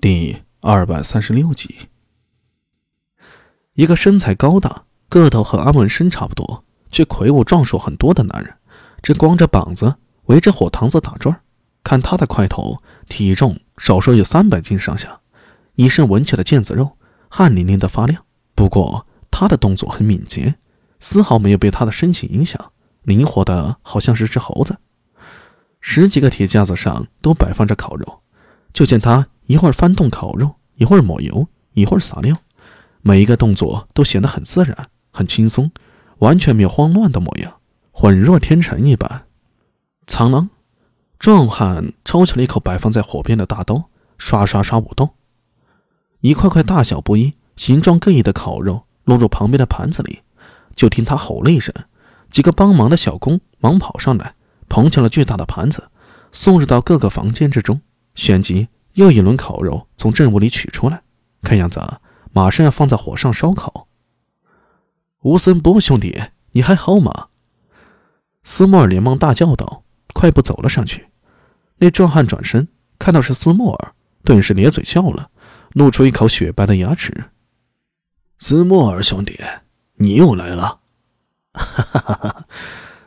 第二百三十六集，一个身材高大、个头和安文生差不多，却魁梧壮硕很多的男人，正光着膀子围着火塘子打转。看他的块头，体重少说有三百斤上下，一身纹起的腱子肉，汗淋淋的发亮。不过他的动作很敏捷，丝毫没有被他的身形影响，灵活的好像是只猴子。十几个铁架子上都摆放着烤肉，就见他。一会儿翻动烤肉，一会儿抹油，一会儿撒料，每一个动作都显得很自然、很轻松，完全没有慌乱的模样，浑若天成一般。苍狼，壮汉抽起了一口摆放在火边的大刀，刷刷刷舞动，一块块大小不一、形状各异的烤肉落入旁边的盘子里。就听他吼了一声，几个帮忙的小工忙跑上来，捧起了巨大的盘子，送入到各个房间之中，旋即。又一轮烤肉从阵屋里取出来，看样子马上要放在火上烧烤。吴森波兄弟，你还好吗？斯莫尔连忙大叫道，快步走了上去。那壮汉转身看到是斯莫尔，顿时咧嘴笑了，露出一口雪白的牙齿。斯莫尔兄弟，你又来了！哈哈哈哈！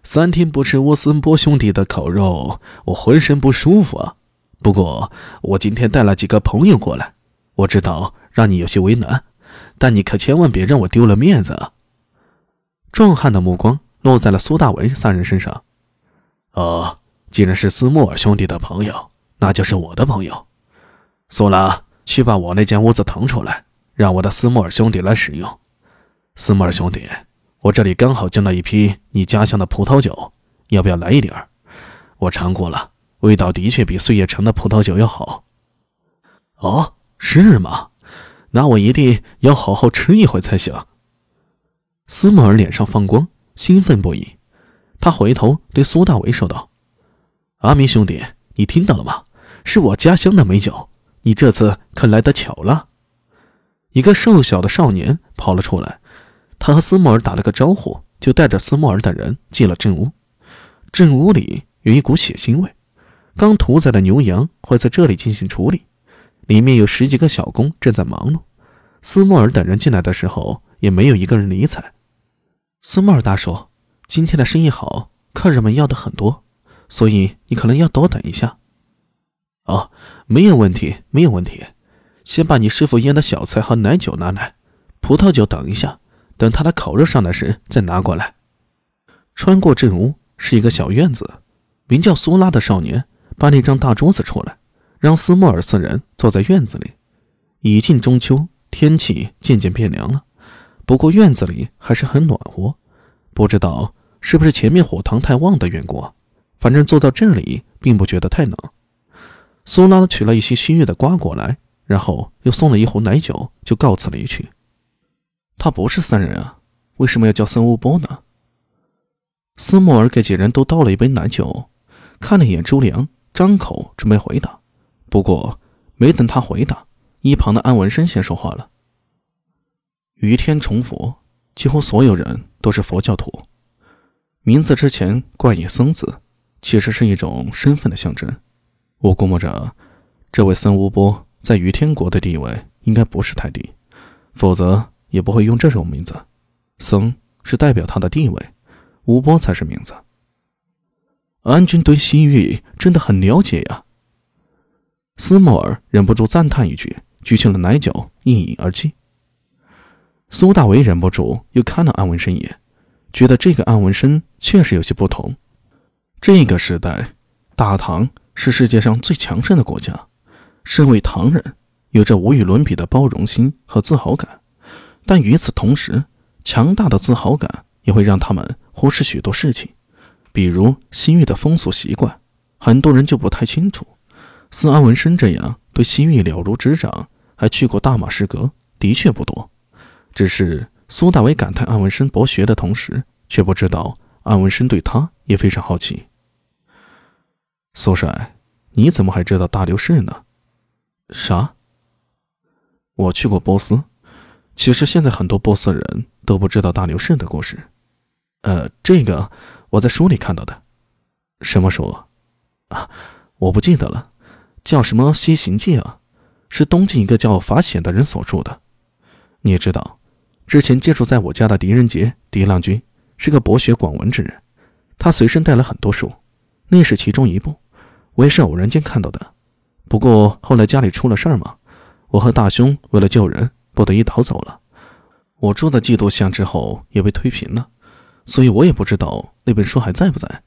三天不吃乌森波兄弟的烤肉，我浑身不舒服啊。不过，我今天带了几个朋友过来，我知道让你有些为难，但你可千万别让我丢了面子啊！壮汉的目光落在了苏大为三人身上。哦，既然是斯莫尔兄弟的朋友，那就是我的朋友。苏拉，去把我那间屋子腾出来，让我的斯莫尔兄弟来使用。斯莫尔兄弟，我这里刚好进了一批你家乡的葡萄酒，要不要来一点？我尝过了。味道的确比岁月城的葡萄酒要好。哦，是吗？那我一定要好好吃一回才行。斯莫尔脸上放光，兴奋不已。他回头对苏大为说道：“阿明兄弟，你听到了吗？是我家乡的美酒，你这次可来得巧了。”一个瘦小的少年跑了出来，他和斯莫尔打了个招呼，就带着斯莫尔等人进了镇屋。镇屋里有一股血腥味。刚屠宰的牛羊会在这里进行处理，里面有十几个小工正在忙碌。斯莫尔等人进来的时候，也没有一个人理睬。斯莫尔大叔，今天的生意好，客人们要的很多，所以你可能要多等一下。哦，没有问题，没有问题。先把你师傅腌的小菜和奶酒拿来，葡萄酒等一下，等他的烤肉上来时再拿过来。穿过正屋是一个小院子，名叫苏拉的少年。搬了一张大桌子出来，让斯莫尔四人坐在院子里。已近中秋，天气渐渐变凉了，不过院子里还是很暖和。不知道是不是前面火塘太旺的缘故，反正坐到这里并不觉得太冷。苏拉取了一些新月的瓜果来，然后又送了一壶奶酒，就告辞离去。他不是僧人啊，为什么要叫僧乌波呢？斯莫尔给几人都倒了一杯奶酒，看了一眼朱良。张口准备回答，不过没等他回答，一旁的安文生先说话了：“于天崇佛，几乎所有人都是佛教徒，名字之前冠以僧字，其实是一种身份的象征。我估摸着，这位僧乌波在于天国的地位应该不是太低，否则也不会用这种名字。僧是代表他的地位，乌波才是名字。”安军对西域真的很了解呀。斯莫尔忍不住赞叹一句，举起了奶酒一饮而尽。苏大为忍不住又看了安文生一眼，觉得这个安文生确实有些不同。这个时代，大唐是世界上最强盛的国家，身为唐人，有着无与伦比的包容心和自豪感。但与此同时，强大的自豪感也会让他们忽视许多事情。比如西域的风俗习惯，很多人就不太清楚。似安文生这样对西域了如指掌，还去过大马士革，的确不多。只是苏大为感叹安文生博学的同时，却不知道安文生对他也非常好奇。苏帅，你怎么还知道大流士呢？啥？我去过波斯。其实现在很多波斯人都不知道大流士的故事。呃，这个。我在书里看到的，什么书？啊，我不记得了，叫什么《西行记》啊？是东晋一个叫法显的人所著的。你也知道，之前借住在我家的狄仁杰、狄浪君是个博学广文之人，他随身带了很多书，那是其中一部，我也是偶然间看到的。不过后来家里出了事儿嘛，我和大兄为了救人，不得已逃走了。我住的季度巷之后也被推平了，所以我也不知道那本书还在不在。